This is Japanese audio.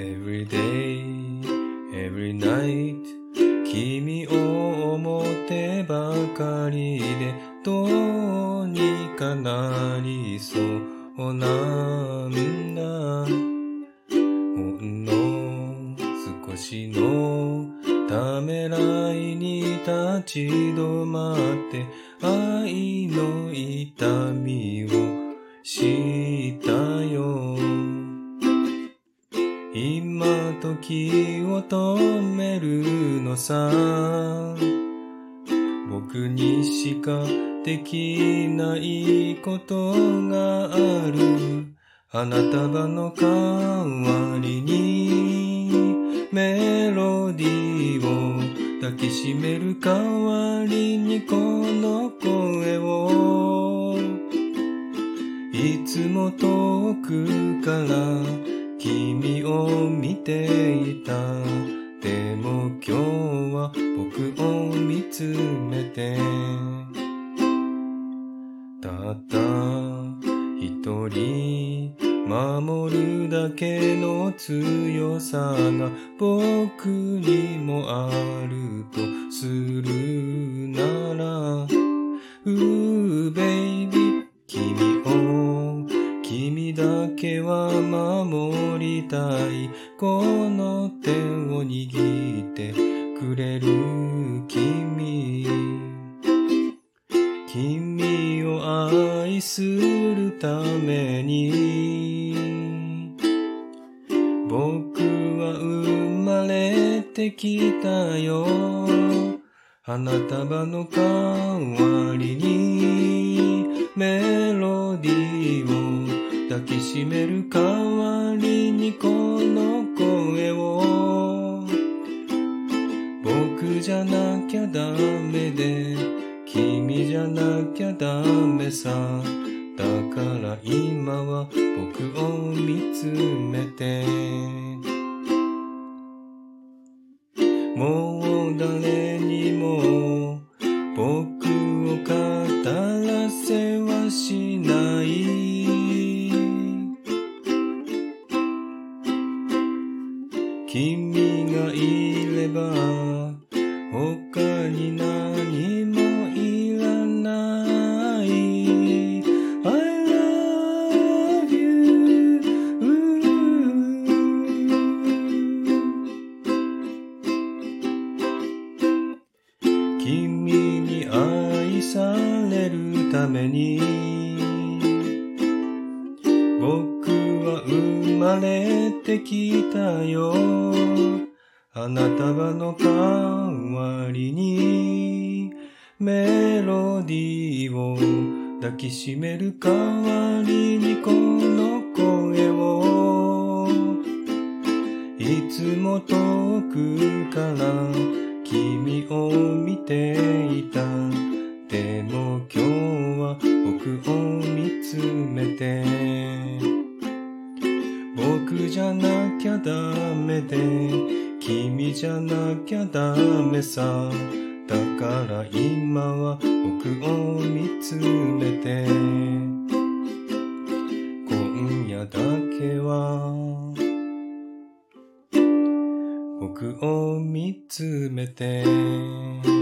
Every day, every night 君を思ってばかりでどうにかなりそうなんだ。ほんの少しのためらいに立ち止まって愛の痛みを知っ時を止めるのさ。僕にしかできないことがある。花束の代わりにメロディーを抱きしめる代わりにこの声を。いつも遠くから君を見ていた。でも今日は僕を見つめて。たった一人守るだけの強さが僕にもあるとけは守りたい。この手を握ってくれる君。君を愛するために。僕は生まれてきたよ。花束の代わりにメロディーを抱きしめる代わりにこの声を。僕じゃなきゃダメで君じゃなきゃダメさ。だから今は僕を見つめて。君がいれば他に何もいらない。I love you 君に愛されるために。れてきたよ。花束の代わりにメロディーを抱きしめる代わりにこの声を。いつも遠くから君を見ていた。僕じゃなきゃダメで君じゃなきゃダメさ。だから今は僕を見つめて今夜だけは僕を見つめて。